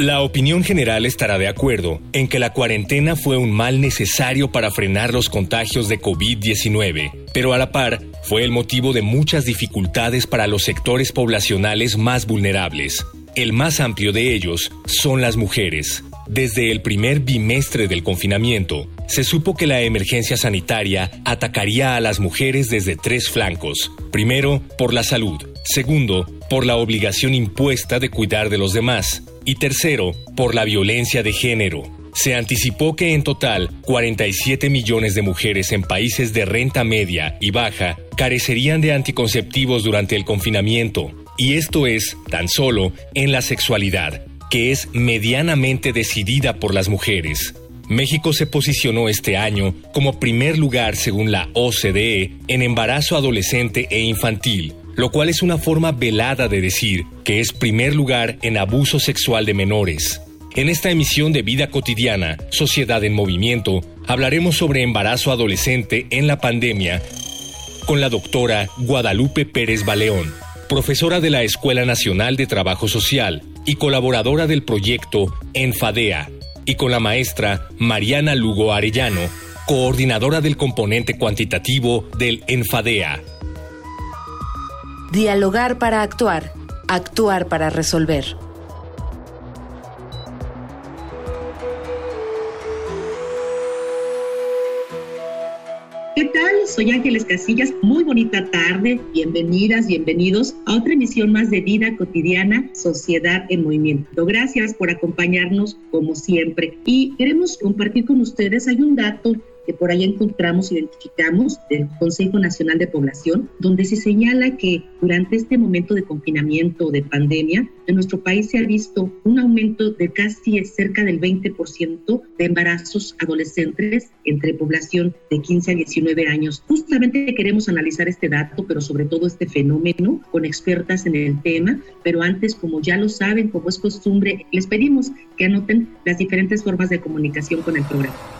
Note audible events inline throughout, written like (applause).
La opinión general estará de acuerdo en que la cuarentena fue un mal necesario para frenar los contagios de COVID-19, pero a la par fue el motivo de muchas dificultades para los sectores poblacionales más vulnerables. El más amplio de ellos son las mujeres. Desde el primer bimestre del confinamiento, se supo que la emergencia sanitaria atacaría a las mujeres desde tres flancos. Primero, por la salud. Segundo, por la obligación impuesta de cuidar de los demás y tercero, por la violencia de género. Se anticipó que en total 47 millones de mujeres en países de renta media y baja carecerían de anticonceptivos durante el confinamiento, y esto es tan solo en la sexualidad, que es medianamente decidida por las mujeres. México se posicionó este año como primer lugar según la OCDE en embarazo adolescente e infantil, lo cual es una forma velada de decir que es primer lugar en abuso sexual de menores. En esta emisión de Vida Cotidiana, Sociedad en Movimiento, hablaremos sobre embarazo adolescente en la pandemia con la doctora Guadalupe Pérez Baleón, profesora de la Escuela Nacional de Trabajo Social y colaboradora del proyecto Enfadea, y con la maestra Mariana Lugo Arellano, coordinadora del componente cuantitativo del Enfadea. Dialogar para actuar, actuar para resolver. ¿Qué tal? Soy Ángeles Casillas. Muy bonita tarde. Bienvenidas, bienvenidos a otra emisión más de Vida Cotidiana, Sociedad en Movimiento. Gracias por acompañarnos como siempre. Y queremos compartir con ustedes, hay un dato que por ahí encontramos, identificamos del Consejo Nacional de Población, donde se señala que durante este momento de confinamiento, de pandemia, en nuestro país se ha visto un aumento de casi cerca del 20% de embarazos adolescentes entre población de 15 a 19 años. Justamente queremos analizar este dato, pero sobre todo este fenómeno con expertas en el tema. Pero antes, como ya lo saben, como es costumbre, les pedimos que anoten las diferentes formas de comunicación con el programa.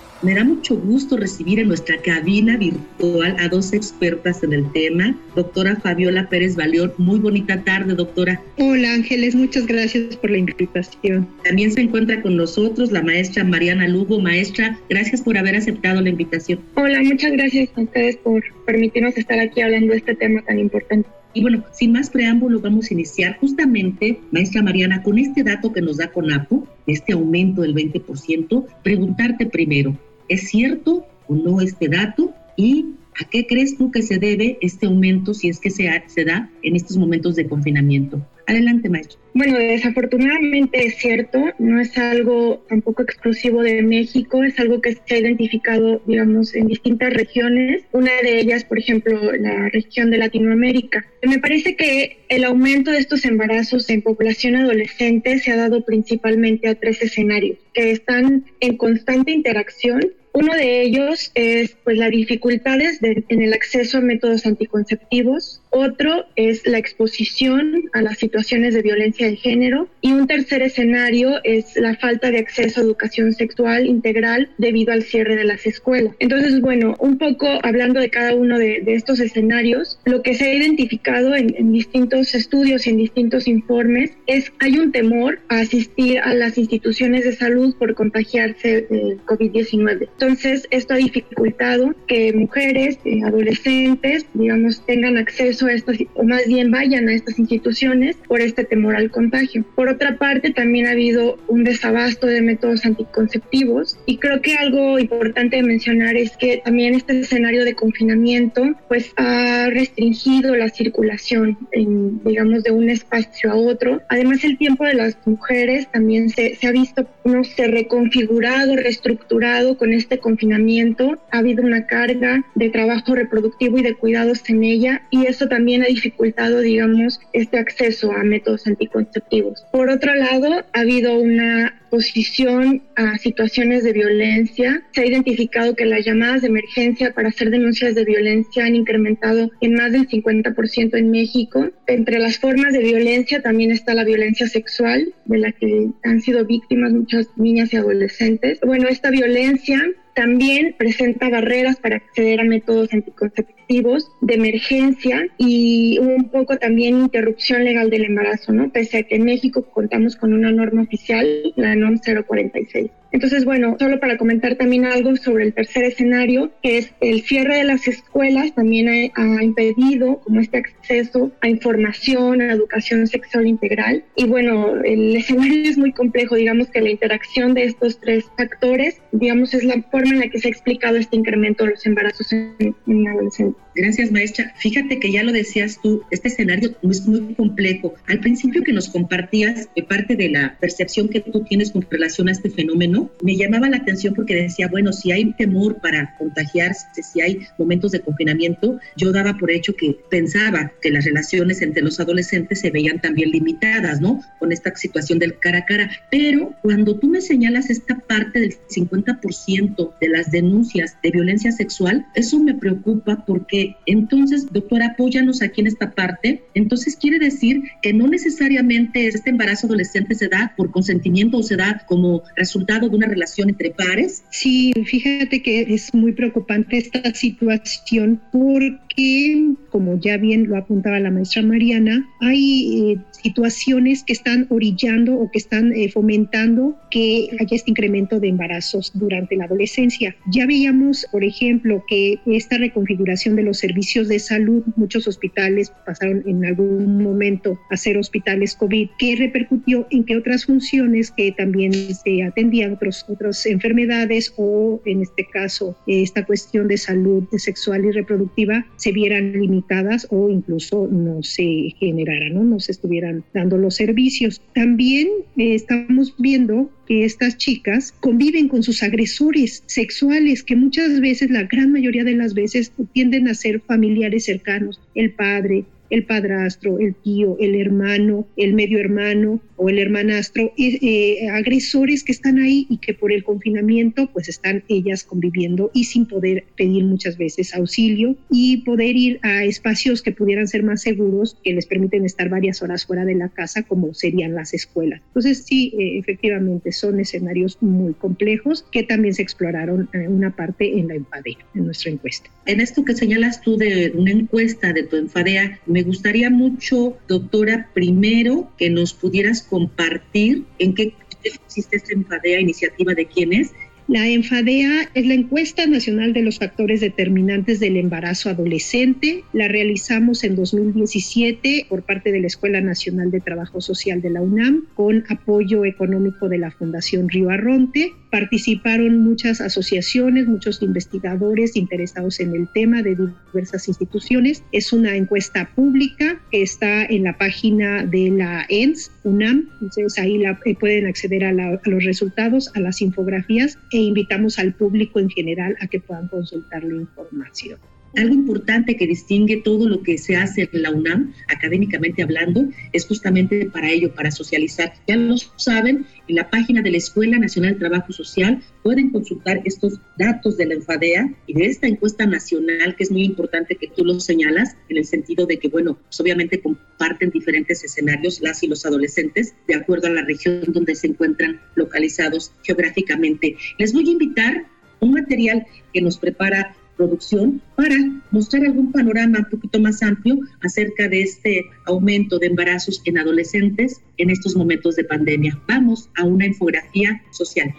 Me da mucho gusto recibir en nuestra cabina virtual a dos expertas en el tema. Doctora Fabiola Pérez Valión, muy bonita tarde, doctora. Hola Ángeles, muchas gracias por la invitación. También se encuentra con nosotros la maestra Mariana Lugo. Maestra, gracias por haber aceptado la invitación. Hola, muchas gracias a ustedes por permitirnos estar aquí hablando de este tema tan importante. Y bueno, sin más preámbulo, vamos a iniciar justamente, maestra Mariana, con este dato que nos da CONAPO, este aumento del 20%, preguntarte primero, ¿Es cierto o no este dato? ¿Y a qué crees tú que se debe este aumento si es que se, se da en estos momentos de confinamiento? Adelante, maestro. Bueno, desafortunadamente es cierto, no es algo tampoco exclusivo de México, es algo que se ha identificado, digamos, en distintas regiones, una de ellas, por ejemplo, la región de Latinoamérica. Me parece que el aumento de estos embarazos en población adolescente se ha dado principalmente a tres escenarios que están en constante interacción uno de ellos es pues las dificultades en el acceso a métodos anticonceptivos, otro es la exposición a las situaciones de violencia de género y un tercer escenario es la falta de acceso a educación sexual integral debido al cierre de las escuelas. Entonces, bueno, un poco hablando de cada uno de, estos escenarios, lo que se ha identificado en, distintos estudios y en distintos informes es hay un temor a asistir a las instituciones de salud por contagiarse de COVID-19. Entonces, esto ha dificultado que mujeres, eh, adolescentes, digamos, tengan acceso acceso a estas, o más bien vayan a estas instituciones por este temor al contagio. Por otra parte, también ha habido un desabasto de métodos anticonceptivos y creo que algo importante de mencionar es que también este escenario de confinamiento pues ha restringido la circulación, en, digamos, de un espacio a otro. Además, el tiempo de las mujeres también se, se ha visto, no sé, reconfigurado, reestructurado con este confinamiento. Ha habido una carga de trabajo reproductivo y de cuidados en ella y eso también ha dificultado, digamos, este acceso a métodos anticonceptivos. Por otro lado, ha habido una posición a situaciones de violencia. Se ha identificado que las llamadas de emergencia para hacer denuncias de violencia han incrementado en más del 50% en México. Entre las formas de violencia también está la violencia sexual, de la que han sido víctimas muchas niñas y adolescentes. Bueno, esta violencia también presenta barreras para acceder a métodos anticonceptivos de emergencia y un poco también interrupción legal del embarazo, ¿no? Pese a que en México contamos con una norma oficial, la NOM 046. Entonces, bueno, solo para comentar también algo sobre el tercer escenario, que es el cierre de las escuelas, también ha, impedido como este acceso a información, a educación sexual integral. Y bueno, el (laughs) escenario es muy complejo, digamos que la interacción de estos tres factores, digamos, es la forma en la que se ha explicado este incremento de los embarazos en, en adolescentes. Gracias, maestra. Fíjate que ya lo decías tú, este escenario es muy complejo. Al principio que nos compartías de parte de la percepción que tú tienes con relación a este fenómeno, me llamaba la atención porque decía, bueno, si hay temor para contagiarse, si hay momentos de confinamiento, yo daba por hecho que pensaba que las relaciones entre los adolescentes se veían también limitadas, ¿no? Con esta situación del cara a cara. Pero cuando tú me señalas esta parte del 50% de las denuncias de violencia sexual, eso me preocupa porque entonces, doctora, apóyanos aquí en esta parte. Entonces, quiere decir que no necesariamente este embarazo adolescente se da por consentimiento o se da como resultado de una relación entre pares. Sí, fíjate que es muy preocupante esta situación porque, como ya bien lo apuntaba la maestra Mariana, hay eh, situaciones que están orillando o que están eh, fomentando que haya este incremento de embarazos durante la adolescencia. Ya veíamos, por ejemplo, que esta reconfiguración de los servicios de salud, muchos hospitales pasaron en algún momento a ser hospitales COVID, que repercutió en que otras funciones que también se atendían, otros, otras enfermedades o en este caso esta cuestión de salud sexual y reproductiva se vieran limitadas o incluso no se generaran, no, no se estuvieran dando los servicios. También eh, estamos viendo que estas chicas conviven con sus agresores sexuales, que muchas veces, la gran mayoría de las veces, tienden a ser familiares cercanos, el padre, el padrastro, el tío, el hermano, el medio hermano o el hermanastro, eh, agresores que están ahí y que por el confinamiento pues están ellas conviviendo y sin poder pedir muchas veces auxilio y poder ir a espacios que pudieran ser más seguros, que les permiten estar varias horas fuera de la casa, como serían las escuelas. Entonces sí, eh, efectivamente son escenarios muy complejos que también se exploraron una parte en la enfadea, en nuestra encuesta. En esto que señalas tú de una encuesta de tu enfadea, me gustaría mucho, doctora, primero que nos pudieras compartir en qué consiste esta enfadea, iniciativa de quién es la ENFADEA es la encuesta nacional de los factores determinantes del embarazo adolescente. La realizamos en 2017 por parte de la Escuela Nacional de Trabajo Social de la UNAM con apoyo económico de la Fundación Río Arronte. Participaron muchas asociaciones, muchos investigadores interesados en el tema de diversas instituciones. Es una encuesta pública que está en la página de la ENS, UNAM. Entonces ahí eh, pueden acceder a los resultados, a las infografías e invitamos al público en general a que puedan consultar la información. Algo importante que distingue todo lo que se hace en la UNAM, académicamente hablando, es justamente para ello, para socializar. Ya lo saben, en la página de la Escuela Nacional de Trabajo Social pueden consultar estos datos de la enfadea y de esta encuesta nacional, que es muy importante que tú lo señalas, en el sentido de que, bueno, pues obviamente comparten diferentes escenarios las y los adolescentes de acuerdo a la región donde se encuentran localizados geográficamente. Les voy a invitar un material que nos prepara producción para mostrar algún panorama un poquito más amplio acerca de este aumento de embarazos en adolescentes en estos momentos de pandemia. Vamos a una infografía social.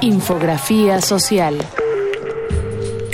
Infografía social.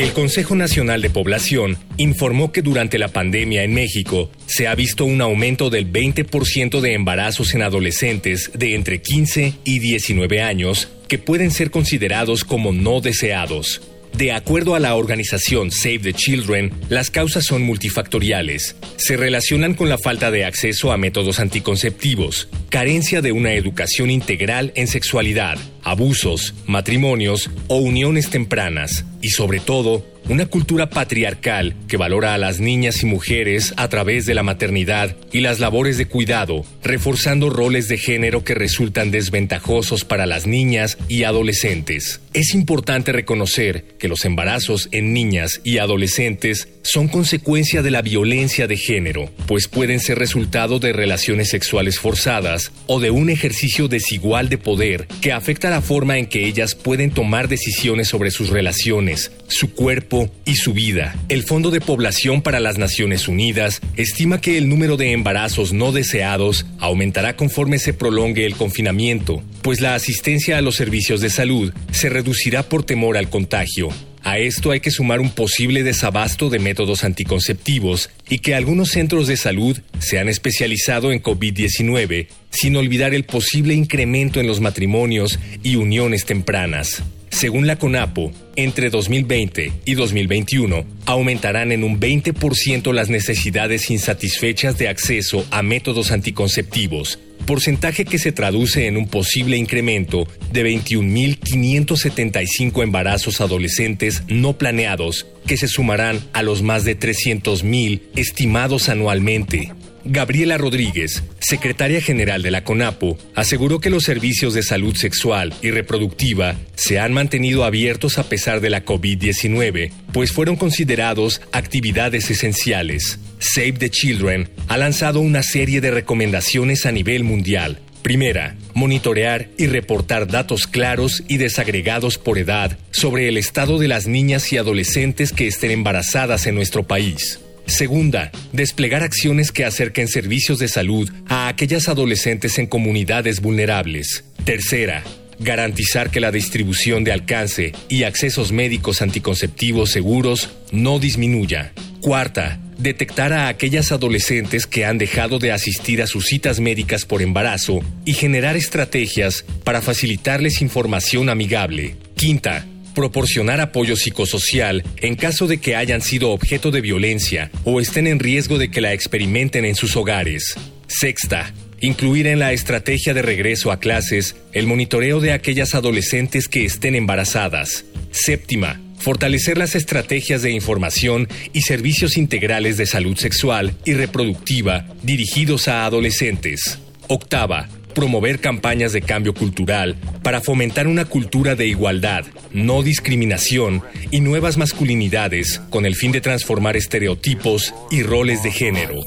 El Consejo Nacional de Población informó que durante la pandemia en México se ha visto un aumento del 20% de embarazos en adolescentes de entre 15 y 19 años que pueden ser considerados como no deseados. De acuerdo a la organización Save the Children, las causas son multifactoriales. Se relacionan con la falta de acceso a métodos anticonceptivos, carencia de una educación integral en sexualidad, abusos, matrimonios o uniones tempranas, y sobre todo, una cultura patriarcal que valora a las niñas y mujeres a través de la maternidad y las labores de cuidado, reforzando roles de género que resultan desventajosos para las niñas y adolescentes. Es importante reconocer que los embarazos en niñas y adolescentes son consecuencia de la violencia de género, pues pueden ser resultado de relaciones sexuales forzadas o de un ejercicio desigual de poder que afecta la forma en que ellas pueden tomar decisiones sobre sus relaciones, su cuerpo y su vida. El Fondo de Población para las Naciones Unidas estima que el número de embarazos no deseados aumentará conforme se prolongue el confinamiento, pues la asistencia a los servicios de salud se reducirá por temor al contagio. A esto hay que sumar un posible desabasto de métodos anticonceptivos y que algunos centros de salud se han especializado en COVID-19, sin olvidar el posible incremento en los matrimonios y uniones tempranas. Según la CONAPO, entre 2020 y 2021 aumentarán en un 20% las necesidades insatisfechas de acceso a métodos anticonceptivos, porcentaje que se traduce en un posible incremento de 21.575 embarazos adolescentes no planeados, que se sumarán a los más de 300.000 estimados anualmente. Gabriela Rodríguez, secretaria general de la CONAPO, aseguró que los servicios de salud sexual y reproductiva se han mantenido abiertos a pesar de la COVID-19, pues fueron considerados actividades esenciales. Save the Children ha lanzado una serie de recomendaciones a nivel mundial. Primera, monitorear y reportar datos claros y desagregados por edad sobre el estado de las niñas y adolescentes que estén embarazadas en nuestro país. Segunda, desplegar acciones que acerquen servicios de salud a aquellas adolescentes en comunidades vulnerables. Tercera, garantizar que la distribución de alcance y accesos médicos anticonceptivos seguros no disminuya. Cuarta, detectar a aquellas adolescentes que han dejado de asistir a sus citas médicas por embarazo y generar estrategias para facilitarles información amigable. Quinta, proporcionar apoyo psicosocial en caso de que hayan sido objeto de violencia o estén en riesgo de que la experimenten en sus hogares. Sexta, incluir en la estrategia de regreso a clases el monitoreo de aquellas adolescentes que estén embarazadas. Séptima, fortalecer las estrategias de información y servicios integrales de salud sexual y reproductiva dirigidos a adolescentes. Octava, promover campañas de cambio cultural para fomentar una cultura de igualdad, no discriminación y nuevas masculinidades con el fin de transformar estereotipos y roles de género.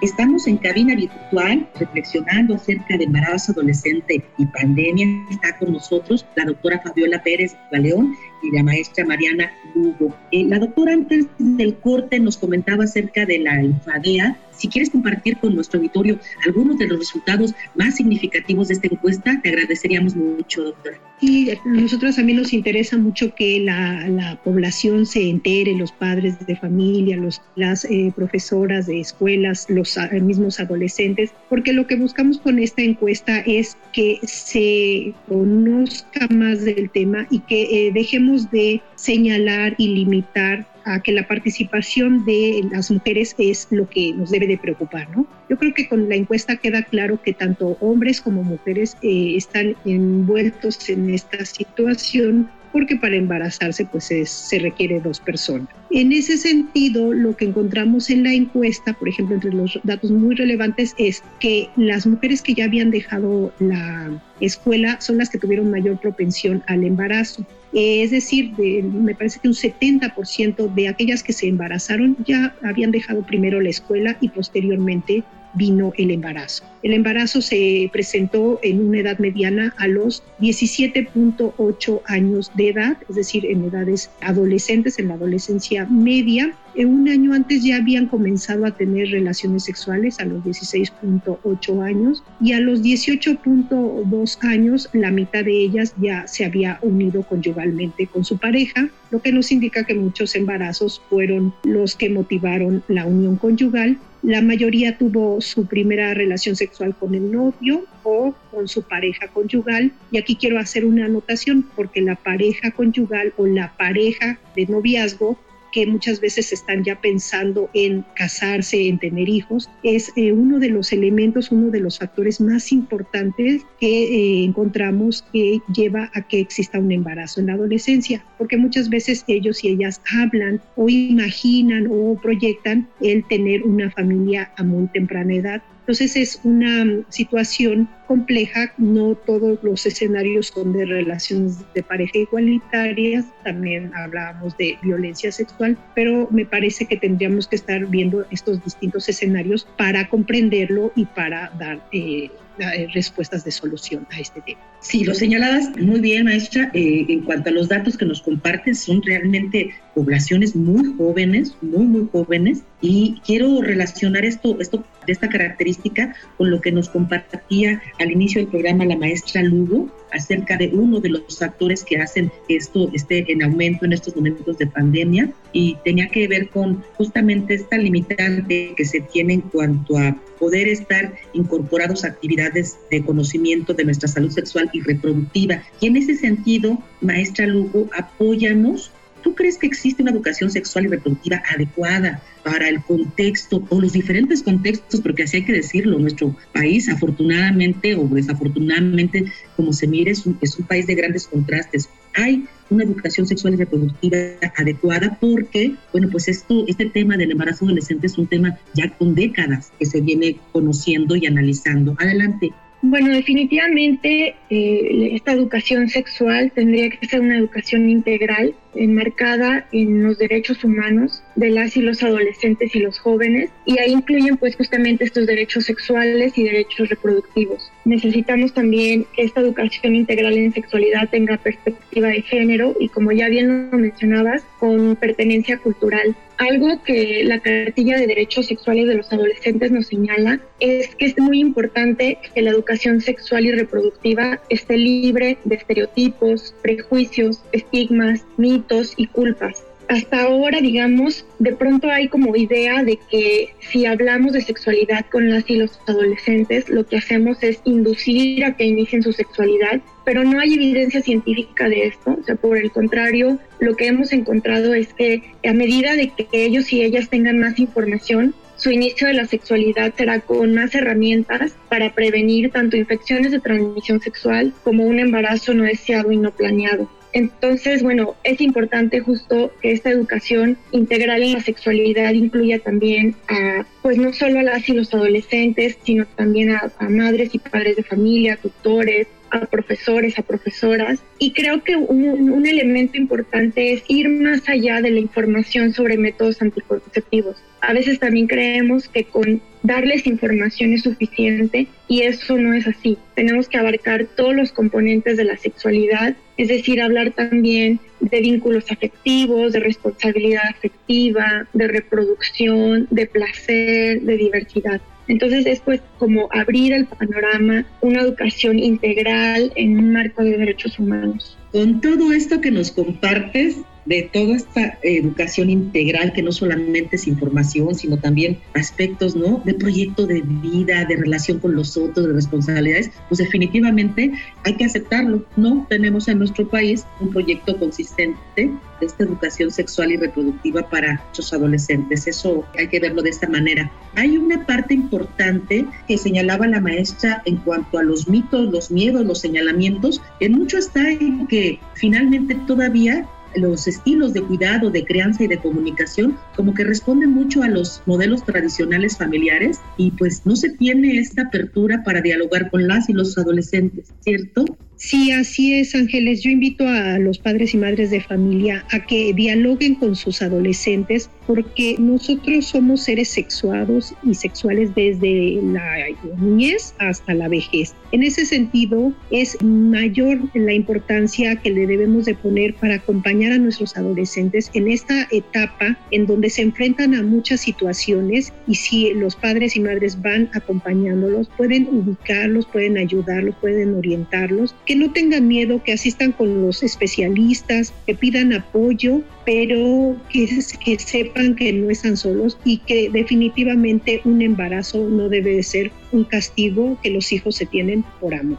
Estamos en cabina virtual reflexionando acerca de embarazo adolescente y pandemia. Está con nosotros la doctora Fabiola Pérez Galeón y la maestra Mariana Lugo. Eh, la doctora antes del corte nos comentaba acerca de la alfadea si quieres compartir con nuestro auditorio algunos de los resultados más significativos de esta encuesta, te agradeceríamos mucho, doctora. A nosotros también nos interesa mucho que la, población se entere, los padres de familia, los, las eh, profesoras de escuelas, los mismos adolescentes, porque lo que buscamos con esta encuesta es que se conozca más del tema y que eh, dejemos de señalar y limitar a que la participación de las mujeres es lo que nos debe de preocupar, ¿no? Yo creo que con la encuesta queda claro que tanto hombres como mujeres eh, están envueltos en esta situación porque para embarazarse pues se requiere dos personas. En ese sentido, lo que encontramos en la encuesta, por ejemplo, entre los datos muy relevantes, es que las mujeres que ya habían dejado la escuela son las que tuvieron mayor propensión al embarazo. Es decir, me parece que un 70% de aquellas que se embarazaron ya habían dejado primero la escuela y posteriormente vino el embarazo. El embarazo se presentó en una edad mediana a los 17.8 años de edad, es decir, en edades adolescentes, en la adolescencia media. Un año antes ya habían comenzado a tener relaciones sexuales a los 16.8 años y a los 18.2 años la mitad de ellas ya se había unido conyugalmente con su pareja, lo que nos indica que muchos embarazos fueron los que motivaron la unión conyugal la mayoría tuvo su primera relación sexual con el novio o con su pareja conyugal. Y aquí quiero hacer una anotación porque la pareja conyugal o la pareja de noviazgo que muchas veces están ya pensando en casarse, en tener hijos, es eh, uno de los elementos, uno de los factores más importantes que eh, encontramos que lleva a que exista un embarazo en la adolescencia, porque muchas veces ellos y ellas hablan o imaginan o proyectan el tener una familia a muy temprana edad entonces es una situación compleja, no todos los escenarios son de relaciones de pareja igualitarias, también hablábamos de violencia sexual, pero me parece que tendríamos que estar viendo estos distintos escenarios para comprenderlo y para dar eh, eh, respuestas de solución a este tema. Sí, lo señaladas muy bien, maestra. Eh, en cuanto a los datos que nos comparten, son realmente poblaciones muy jóvenes, muy, muy jóvenes. Y quiero relacionar esto, esto esta característica con lo que nos compartía al inicio del programa la maestra Lugo acerca de uno de los factores que hacen que esto esté en aumento en estos momentos de pandemia y tenía que ver con justamente esta limitante que se tiene en cuanto a poder estar incorporados a actividades de conocimiento de nuestra salud sexual y reproductiva. Y en ese sentido, maestra Lugo, apóyanos ¿Tú crees que existe una educación sexual y reproductiva adecuada para el contexto o los diferentes contextos? Porque así hay que decirlo, nuestro país afortunadamente o desafortunadamente, como se mire, es un, es un país de grandes contrastes. Hay una educación sexual y reproductiva adecuada porque, bueno, pues esto, este tema del embarazo adolescente es un tema ya con décadas que se viene conociendo y analizando. Adelante. Bueno, definitivamente eh, esta educación sexual tendría que ser una educación integral enmarcada en los derechos humanos de las y los adolescentes y los jóvenes y ahí incluyen pues justamente estos derechos sexuales y derechos reproductivos. Necesitamos también que esta educación integral en sexualidad tenga perspectiva de género y como ya bien lo mencionabas, con pertenencia cultural. Algo que la cartilla de derechos sexuales de los adolescentes nos señala es que es muy importante que la educación sexual y reproductiva esté libre de estereotipos, prejuicios, estigmas, mitos, y culpas. Hasta ahora, digamos, de pronto hay como idea de que si hablamos de sexualidad con las y los adolescentes, lo que hacemos es inducir a que inicien su sexualidad, pero no hay evidencia científica de esto. O sea, por el contrario, lo que hemos encontrado es que a medida de que ellos y ellas tengan más información, su inicio de la sexualidad será con más herramientas para prevenir tanto infecciones de transmisión sexual como un embarazo no deseado y no planeado. Entonces, bueno, es importante justo que esta educación integral en la sexualidad incluya también a, pues no solo a las y los adolescentes, sino también a, madres y padres de familia, tutores, a profesores, a profesoras. Y creo que un, un, elemento importante es ir más allá de la información sobre métodos anticonceptivos. A veces también creemos que con darles información es suficiente y eso no es así. Tenemos que abarcar todos los componentes de la sexualidad, es decir, hablar también de vínculos afectivos, de responsabilidad afectiva, de reproducción, de placer, de diversidad. Entonces es pues como abrir el panorama, una educación integral en un marco de derechos humanos. Con todo esto que nos compartes, de toda esta educación integral que no solamente es información, sino también aspectos, ¿no? De proyecto de vida, de relación con los otros, de responsabilidades, pues definitivamente hay que aceptarlo. No tenemos en nuestro país un proyecto consistente de esta educación sexual y reproductiva para nuestros adolescentes. Eso hay que verlo de esta manera. Hay una parte importante que señalaba la maestra en cuanto a los mitos, los miedos, los señalamientos, que mucho está en que finalmente todavía los estilos de cuidado, de crianza y de comunicación como que responden mucho a los modelos tradicionales familiares y pues no se tiene esta apertura para dialogar con las y los adolescentes, ¿cierto? Sí, así es, Ángeles. Yo invito a los padres y madres de familia a que dialoguen con sus adolescentes porque nosotros somos seres sexuados y sexuales desde la niñez hasta la vejez. En ese sentido, es mayor la importancia que le debemos de poner para acompañar a nuestros adolescentes en esta etapa en donde se enfrentan a muchas situaciones y si los padres y madres van acompañándolos, pueden ubicarlos, pueden ayudarlos, pueden orientarlos que no tengan miedo, que asistan con los especialistas, que pidan apoyo, pero que, que sepan que no están solos y que definitivamente un embarazo no debe de ser un castigo que los hijos se tienen por amor.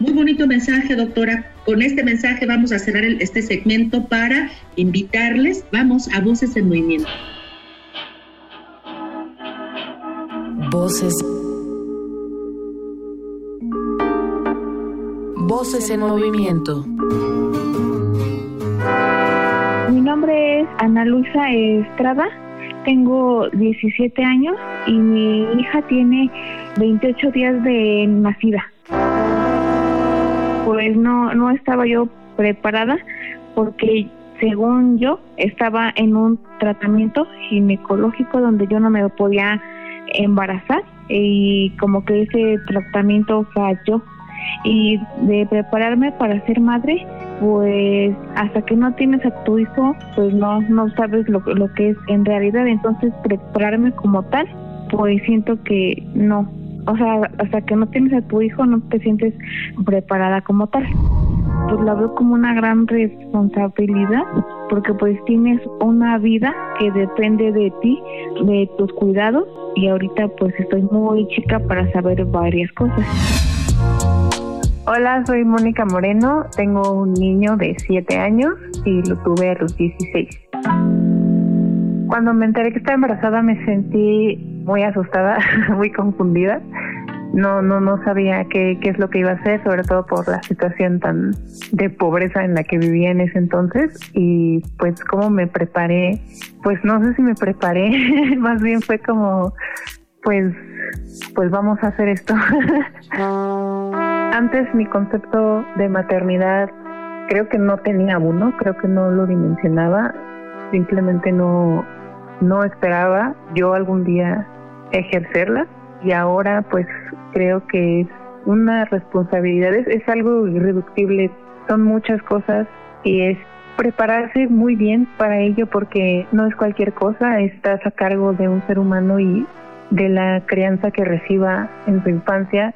Muy bonito mensaje, doctora. Con este mensaje vamos a cerrar este segmento para invitarles. Vamos a Voces en Movimiento. Voces Voces en movimiento. Mi nombre es Ana Luisa Estrada, tengo 17 años y mi hija tiene 28 días de nacida. Pues no, no estaba yo preparada porque según yo estaba en un tratamiento ginecológico donde yo no me podía embarazar y como que ese tratamiento falló y de prepararme para ser madre, pues hasta que no tienes a tu hijo, pues no, no sabes lo, lo que es en realidad. Entonces, prepararme como tal, pues siento que no. O sea, hasta que no tienes a tu hijo, no te sientes preparada como tal. Pues la veo como una gran responsabilidad, porque pues tienes una vida que depende de ti, de tus cuidados, y ahorita pues estoy muy chica para saber varias cosas. Hola, soy Mónica Moreno, tengo un niño de 7 años y lo tuve a los 16. Cuando me enteré que estaba embarazada me sentí muy asustada, (laughs) muy confundida. No, no, no sabía qué, qué es lo que iba a hacer, sobre todo por la situación tan de pobreza en la que vivía en ese entonces. Y pues cómo me preparé, pues no sé si me preparé, (laughs) más bien fue como, pues, pues vamos a hacer esto. (laughs) Antes mi concepto de maternidad creo que no tenía uno, creo que no lo dimensionaba, simplemente no, no esperaba yo algún día ejercerla. Y ahora pues creo que es una responsabilidad, es, es algo irreductible, son muchas cosas y es prepararse muy bien para ello porque no es cualquier cosa, estás a cargo de un ser humano y de la crianza que reciba en su infancia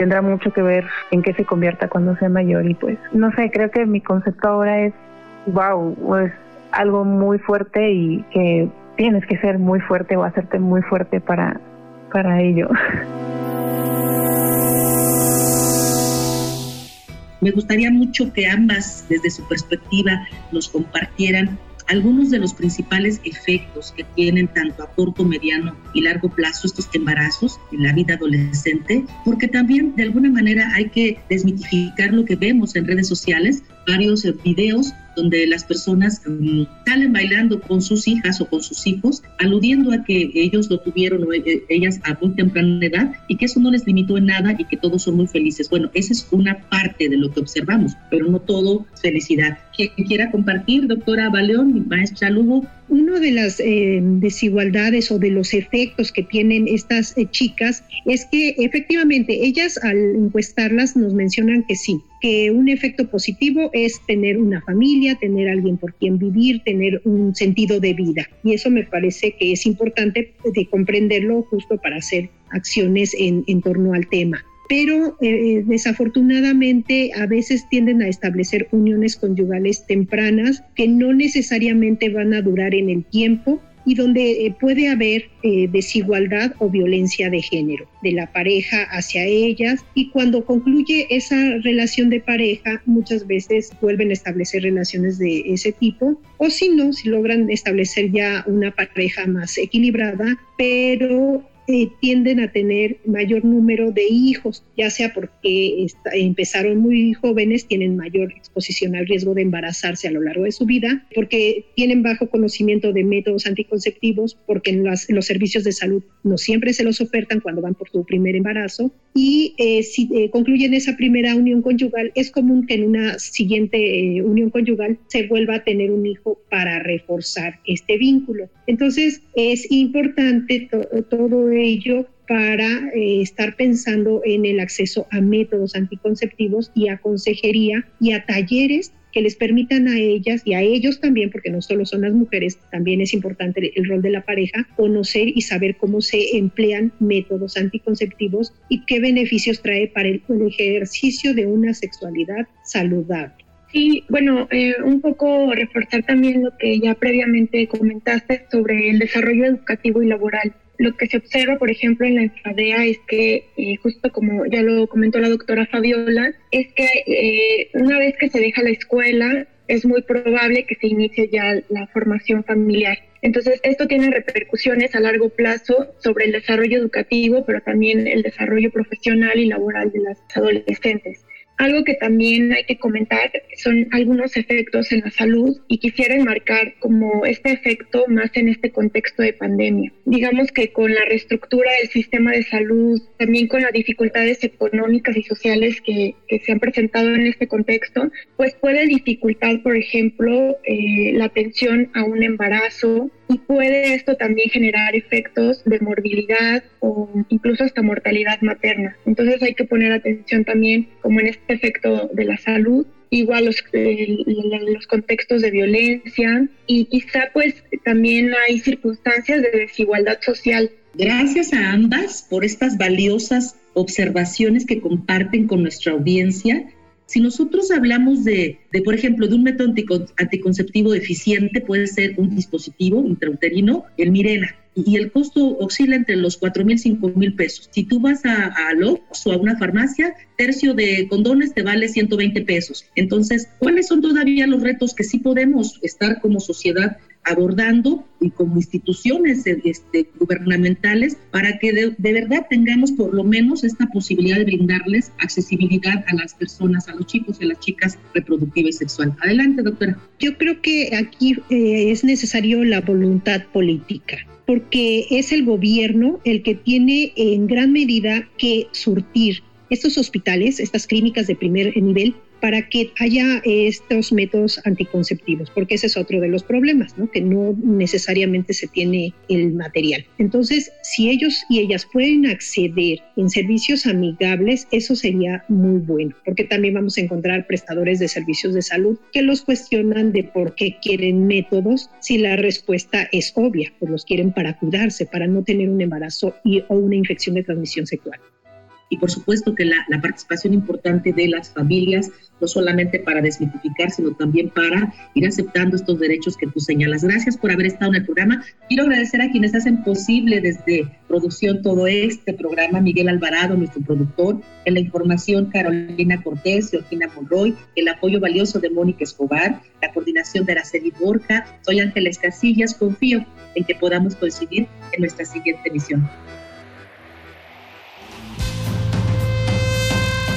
tendrá mucho que ver en qué se convierta cuando sea mayor y pues no sé, creo que mi concepto ahora es wow, es algo muy fuerte y que tienes que ser muy fuerte o hacerte muy fuerte para para ello. (laughs) Me gustaría mucho que ambas, desde su perspectiva, nos compartieran algunos de los principales efectos que tienen tanto a corto, mediano y largo plazo estos embarazos en la vida adolescente, porque también de alguna manera hay que desmitificar lo que vemos en redes sociales, varios videos donde las personas mm, salen bailando con sus hijas o con sus hijos, aludiendo a que ellos lo tuvieron o eh, ellas a muy temprana edad y que eso no les limitó en nada y que todos son muy felices. Bueno, esa es una parte de lo que observamos, pero no todo felicidad. Quien quiera compartir, doctora Baleón, maestra Lugo, una de las eh, desigualdades o de los efectos que tienen estas eh, chicas es que efectivamente ellas al encuestarlas nos mencionan que sí, que un efecto positivo es tener una familia, tener alguien por quien vivir, tener un sentido de vida. Y eso me parece que es importante de comprenderlo justo para hacer acciones en, en torno al tema pero eh, desafortunadamente a veces tienden a establecer uniones conyugales tempranas que no necesariamente van a durar en el tiempo y donde eh, puede haber eh, desigualdad o violencia de género de la pareja hacia ellas y cuando concluye esa relación de pareja muchas veces vuelven a establecer relaciones de ese tipo o si no, si logran establecer ya una pareja más equilibrada, pero eh, tienden a tener mayor número de hijos, ya sea porque empezaron muy jóvenes, tienen mayor exposición al riesgo de embarazarse a lo largo de su vida, porque tienen bajo conocimiento de métodos anticonceptivos, porque en, los servicios de salud no siempre se los ofertan cuando van por su primer embarazo, y eh, si eh, concluyen esa primera unión conyugal, es común que en una siguiente unión conyugal se vuelva a tener un hijo para reforzar este vínculo. Entonces, es importante todo ello para eh, estar pensando en el acceso a métodos anticonceptivos y a consejería y a talleres que les permitan a ellas y a ellos también, porque no solo son las mujeres, también es importante el rol de la pareja, conocer y saber cómo se emplean métodos anticonceptivos y qué beneficios trae para el, ejercicio de una sexualidad saludable. Sí, bueno, eh, un poco reforzar también lo que ya previamente comentaste sobre el desarrollo educativo y laboral. Lo que se observa, por ejemplo, en la enfadea es que, eh, justo como ya lo comentó la doctora Fabiola, es que eh, una vez que se deja la escuela, es muy probable que se inicie ya la formación familiar. Entonces, esto tiene repercusiones a largo plazo sobre el desarrollo educativo, pero también el desarrollo profesional y laboral de las adolescentes. Algo que también hay que comentar son algunos efectos en la salud y quisiera enmarcar como este efecto más en este contexto de pandemia. Digamos que con la reestructura del sistema de salud, también con las dificultades económicas y sociales que, se han presentado en este contexto, pues puede dificultar, por ejemplo, eh, la atención a un embarazo, y puede esto también generar efectos de morbilidad o incluso hasta mortalidad materna. Entonces hay que poner atención también como en este efecto de la salud igual los, los contextos de violencia y quizá pues también hay circunstancias de desigualdad social. Gracias a ambas por estas valiosas observaciones que comparten con nuestra audiencia si nosotros hablamos de, por ejemplo, de un método anticonceptivo eficiente, puede ser un dispositivo intrauterino, el Mirena, y el costo oscila entre los 4 mil, 5 mil pesos. Si tú vas a, a Lux o a una farmacia, tercio de condones te vale 120 pesos. Entonces, ¿cuáles son todavía los retos que sí podemos estar como sociedad abordando y como instituciones este, gubernamentales para que de, verdad tengamos por lo menos esta posibilidad de brindarles accesibilidad a las personas, a los chicos y a las chicas reproductiva y sexual. Adelante, doctora. Yo creo que aquí eh, es necesario la voluntad política porque es el gobierno el que tiene en gran medida que surtir estos hospitales, estas clínicas de primer nivel, para que haya estos métodos anticonceptivos, porque ese es otro de los problemas, ¿no? que no necesariamente se tiene el material. Entonces, si ellos y ellas pueden acceder en servicios amigables, eso sería muy bueno, porque también vamos a encontrar prestadores de servicios de salud que los cuestionan de por qué quieren métodos si la respuesta es obvia, pues los quieren para cuidarse, para no tener un embarazo y, o una infección de transmisión sexual y por supuesto que la, participación importante de las familias, no solamente para desmitificar, sino también para ir aceptando estos derechos que tú señalas. Gracias por haber estado en el programa. Quiero agradecer a quienes hacen posible desde producción todo este programa, Miguel Alvarado, nuestro productor, en la información Carolina Cortés, Georgina Monroy, el apoyo valioso de Mónica Escobar, la coordinación de Araceli Borja. Soy Ángeles Casillas, confío en que podamos coincidir en nuestra siguiente emisión.